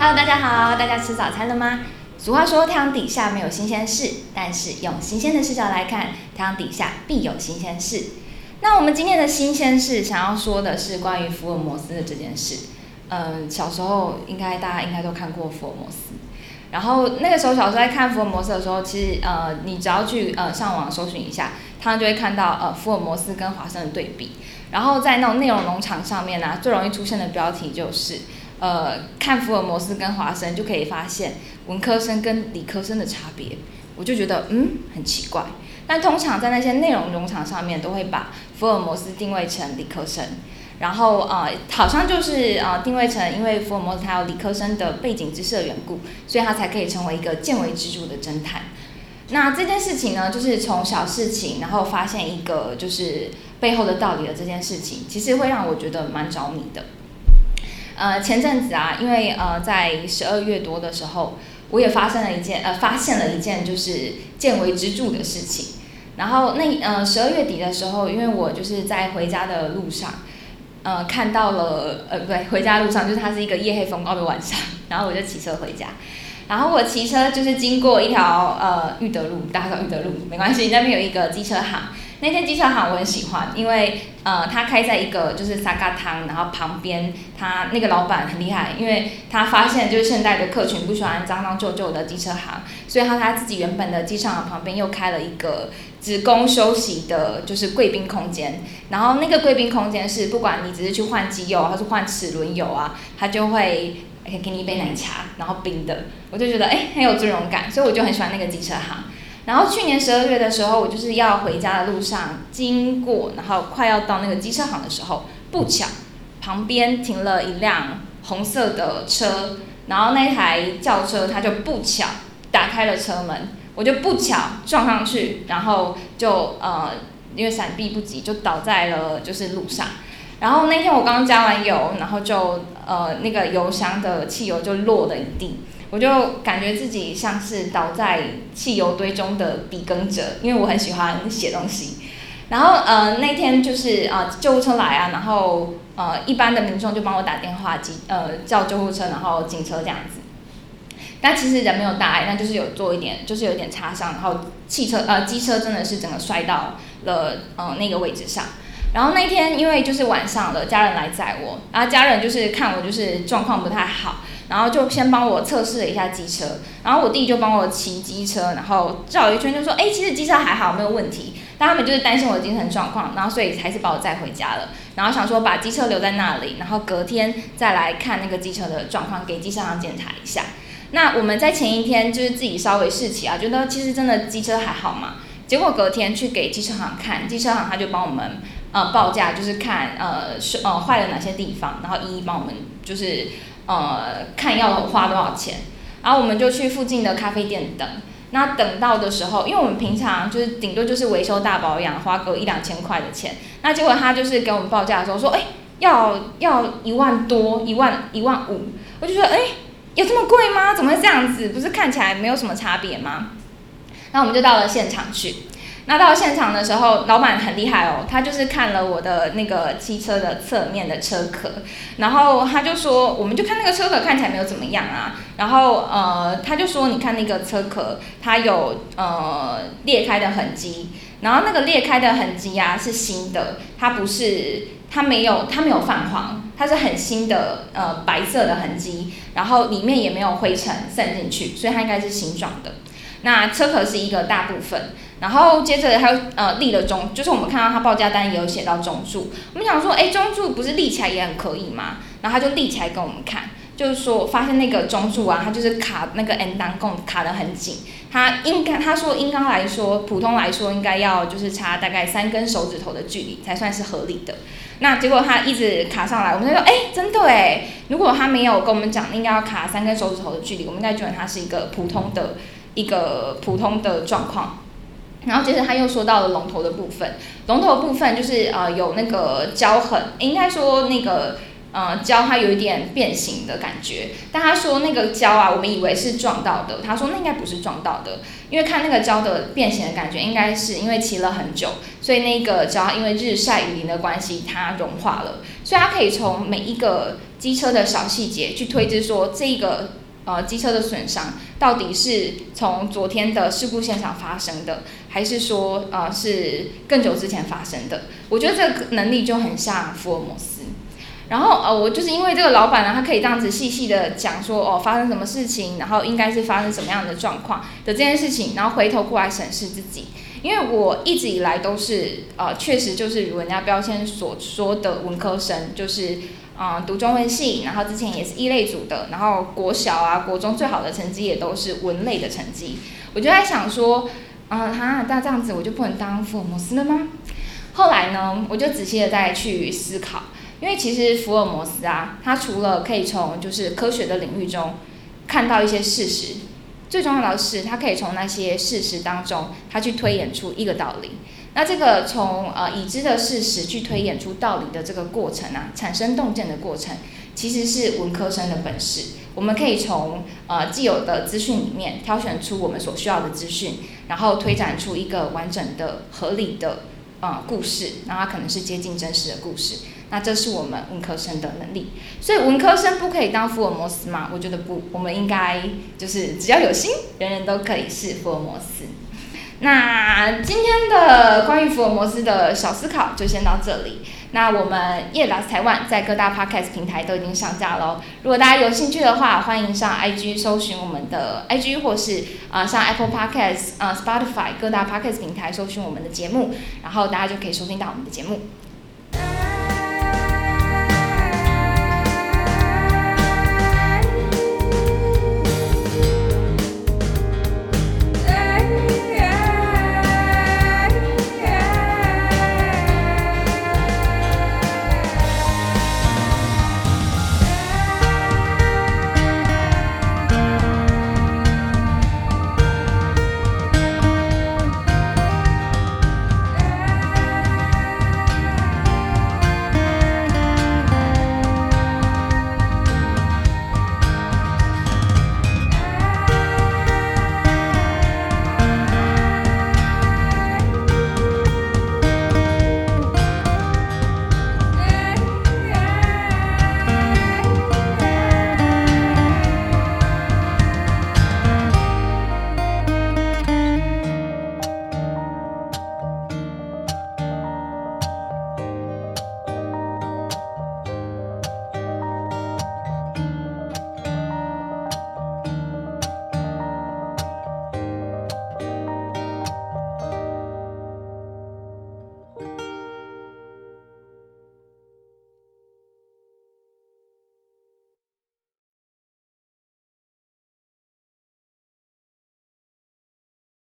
Hello，大家好，大家吃早餐了吗？俗话说，太阳底下没有新鲜事，但是用新鲜的视角来看，太阳底下必有新鲜事。那我们今天的新鲜事，想要说的是关于福尔摩斯的这件事。嗯，小时候应该大家应该都看过福尔摩斯。然后那个时候小时候在看福尔摩斯的时候，其实呃，你只要去呃上网搜寻一下，他就会看到呃福尔摩斯跟华生的对比。然后在那种内容农场上面呢，最容易出现的标题就是，呃，看福尔摩斯跟华生就可以发现文科生跟理科生的差别。我就觉得嗯很奇怪。但通常在那些内容农场上面都会把福尔摩斯定位成理科生。然后呃，好像就是呃定位成，因为福尔摩斯他有理科生的背景知识的缘故，所以他才可以成为一个见微知著的侦探。那这件事情呢，就是从小事情，然后发现一个就是背后的道理的这件事情，其实会让我觉得蛮着迷的。呃，前阵子啊，因为呃在十二月多的时候，我也发生了一件呃发现了一件就是见微知著的事情。然后那呃十二月底的时候，因为我就是在回家的路上。呃，看到了，呃，不对，回家路上就是它是一个夜黑风高的晚上，然后我就骑车回家，然后我骑车就是经过一条呃裕德路，大家知道裕德路没关系，那边有一个机车行。那间机车行我很喜欢，因为呃，他开在一个就是沙嘎汤，然后旁边他那个老板很厉害，因为他发现就是现代的客群不喜欢脏脏旧旧的机车行，所以他他自己原本的机车行旁边又开了一个职工休息的，就是贵宾空间。然后那个贵宾空间是不管你只是去换机油，还是换齿轮油啊，他就会可以给你一杯奶茶，然后冰的，我就觉得哎很有尊荣感，所以我就很喜欢那个机车行。然后去年十二月的时候，我就是要回家的路上经过，然后快要到那个机车行的时候，不巧旁边停了一辆红色的车，然后那台轿车它就不巧打开了车门，我就不巧撞上去，然后就呃因为闪避不及，就倒在了就是路上。然后那天我刚加完油，然后就呃那个油箱的汽油就落了一地。我就感觉自己像是倒在汽油堆中的笔耕者，因为我很喜欢写东西。然后呃那天就是啊救护车来啊，然后呃一般的民众就帮我打电话，急呃叫救护车，然后警车这样子。但其实人没有大碍，但就是有做一点，就是有点擦伤，然后汽车呃机车真的是整个摔到了呃那个位置上。然后那天因为就是晚上了，家人来载我，然后家人就是看我就是状况不太好。然后就先帮我测试了一下机车，然后我弟就帮我骑机车，然后绕一圈就说，哎，其实机车还好，没有问题。但他们就是担心我的精神状况，然后所以还是把我载回家了。然后想说把机车留在那里，然后隔天再来看那个机车的状况，给机车行检查一下。那我们在前一天就是自己稍微试骑啊，觉得其实真的机车还好嘛。结果隔天去给机车行看，机车行他就帮我们呃报价，就是看呃是呃坏了哪些地方，然后一一帮我们就是。呃，看要花多少钱，然后我们就去附近的咖啡店等。那等到的时候，因为我们平常就是顶多就是维修大保养，花个一两千块的钱。那结果他就是给我们报价的时候说，哎，要要一万多，一万一万五。我就说，哎，有这么贵吗？怎么会这样子？不是看起来没有什么差别吗？那我们就到了现场去。那到现场的时候，老板很厉害哦，他就是看了我的那个汽车的侧面的车壳，然后他就说，我们就看那个车壳看起来没有怎么样啊，然后呃，他就说，你看那个车壳，它有呃裂开的痕迹，然后那个裂开的痕迹啊是新的，它不是，它没有，它没有泛黄，它是很新的呃白色的痕迹，然后里面也没有灰尘渗进去，所以它应该是新装的。那车壳是一个大部分，然后接着还有呃立了中，就是我们看到他报价单也有写到中柱，我们想说，哎，中柱不是立起来也很可以吗？然后他就立起来给我们看，就是说发现那个中柱啊，它就是卡那个 N 档供卡得很紧，它应该他说应该来说，普通来说应该要就是差大概三根手指头的距离才算是合理的。那结果他一直卡上来，我们就说，哎，真的哎，如果他没有跟我们讲应该要卡三根手指头的距离，我们应该觉得他是一个普通的。一个普通的状况，然后接着他又说到了龙头的部分，龙头部分就是呃有那个胶痕，应该说那个呃胶它有一点变形的感觉，但他说那个胶啊，我们以为是撞到的，他说那应该不是撞到的，因为看那个胶的变形的感觉，应该是因为骑了很久，所以那个胶因为日晒雨淋的关系它融化了，所以他可以从每一个机车的小细节去推知说这个呃机车的损伤到底是从昨天的事故现场发生的，还是说呃是更久之前发生的。我觉得这个能力就很像福尔摩斯。然后呃，我就是因为这个老板呢，他可以这样子细细的讲说哦，发生什么事情，然后应该是发生什么样的状况的这件事情，然后回头过来审视自己。因为我一直以来都是呃，确实就是如人家标签所说的文科生，就是啊读中文系，然后之前也是一类组的，然后国小啊国中最好的成绩也都是文类的成绩。我就在想说，啊哈，那这样子我就不能当福尔摩斯了吗？后来呢，我就仔细的再去思考。因为其实福尔摩斯啊，他除了可以从就是科学的领域中看到一些事实，最重要的是他可以从那些事实当中，他去推演出一个道理。那这个从呃已知的事实去推演出道理的这个过程啊，产生洞见的过程，其实是文科生的本事。我们可以从呃既有的资讯里面挑选出我们所需要的资讯，然后推展出一个完整的、合理的呃故事，那它可能是接近真实的故事。那这是我们文科生的能力，所以文科生不可以当福尔摩斯吗？我觉得不，我们应该就是只要有心，人人都可以是福尔摩斯。那今天的关于福尔摩斯的小思考就先到这里。那我们叶老师台湾在各大 podcast 平台都已经上架喽。如果大家有兴趣的话，欢迎上 IG 搜寻我们的 IG，或是啊上 Apple Podcast 啊 Spotify 各大 podcast 平台搜寻我们的节目，然后大家就可以收听到我们的节目。